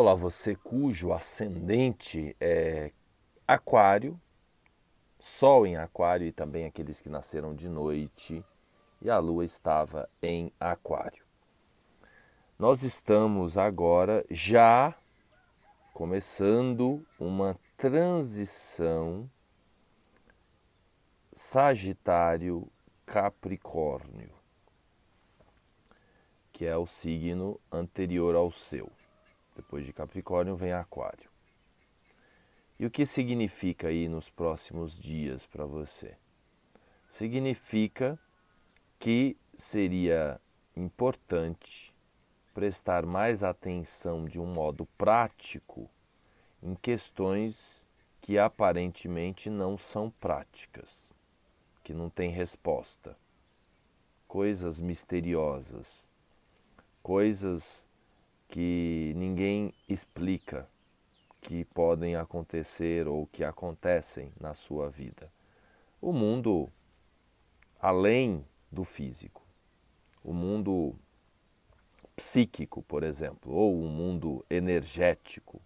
Olá, você cujo ascendente é Aquário, Sol em Aquário e também aqueles que nasceram de noite, e a Lua estava em Aquário. Nós estamos agora já começando uma transição Sagitário-Capricórnio, que é o signo anterior ao seu. Depois de Capricórnio vem Aquário. E o que significa aí nos próximos dias para você? Significa que seria importante prestar mais atenção de um modo prático em questões que aparentemente não são práticas, que não têm resposta. Coisas misteriosas, coisas que ninguém explica que podem acontecer ou que acontecem na sua vida. O mundo além do físico, o mundo psíquico, por exemplo, ou o mundo energético.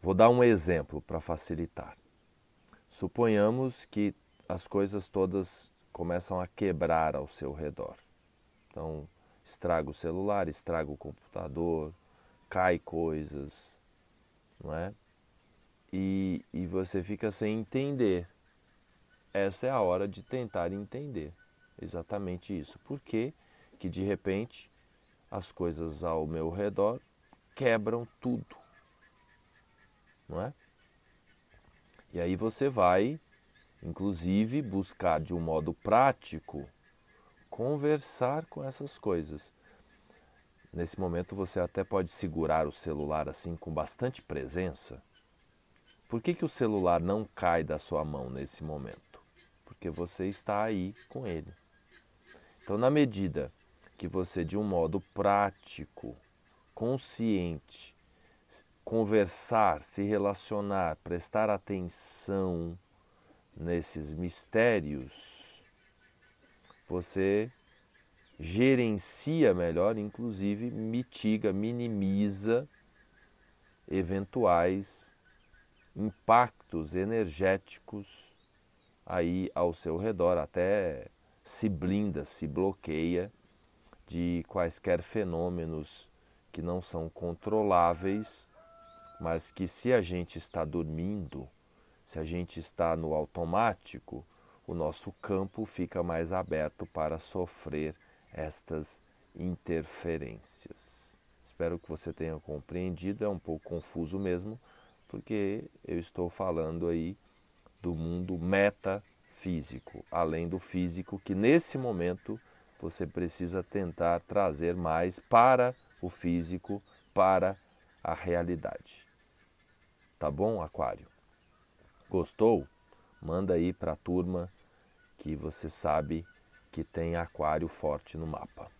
Vou dar um exemplo para facilitar. Suponhamos que as coisas todas começam a quebrar ao seu redor. Então, estraga o celular, estraga o computador, cai coisas, não é? E, e você fica sem entender. Essa é a hora de tentar entender exatamente isso. Por que, que de repente as coisas ao meu redor quebram tudo? Não é? E aí você vai, inclusive, buscar de um modo prático conversar com essas coisas. Nesse momento você até pode segurar o celular assim com bastante presença. Por que, que o celular não cai da sua mão nesse momento? Porque você está aí com ele. Então, na medida que você, de um modo prático, consciente, conversar, se relacionar, prestar atenção nesses mistérios, você gerencia melhor, inclusive mitiga, minimiza eventuais impactos energéticos aí ao seu redor, até se blinda, se bloqueia de quaisquer fenômenos que não são controláveis, mas que se a gente está dormindo, se a gente está no automático, o nosso campo fica mais aberto para sofrer estas interferências. Espero que você tenha compreendido, é um pouco confuso mesmo, porque eu estou falando aí do mundo metafísico, além do físico, que nesse momento você precisa tentar trazer mais para o físico, para a realidade. Tá bom, Aquário? Gostou? Manda aí para a turma que você sabe que tem aquário forte no mapa.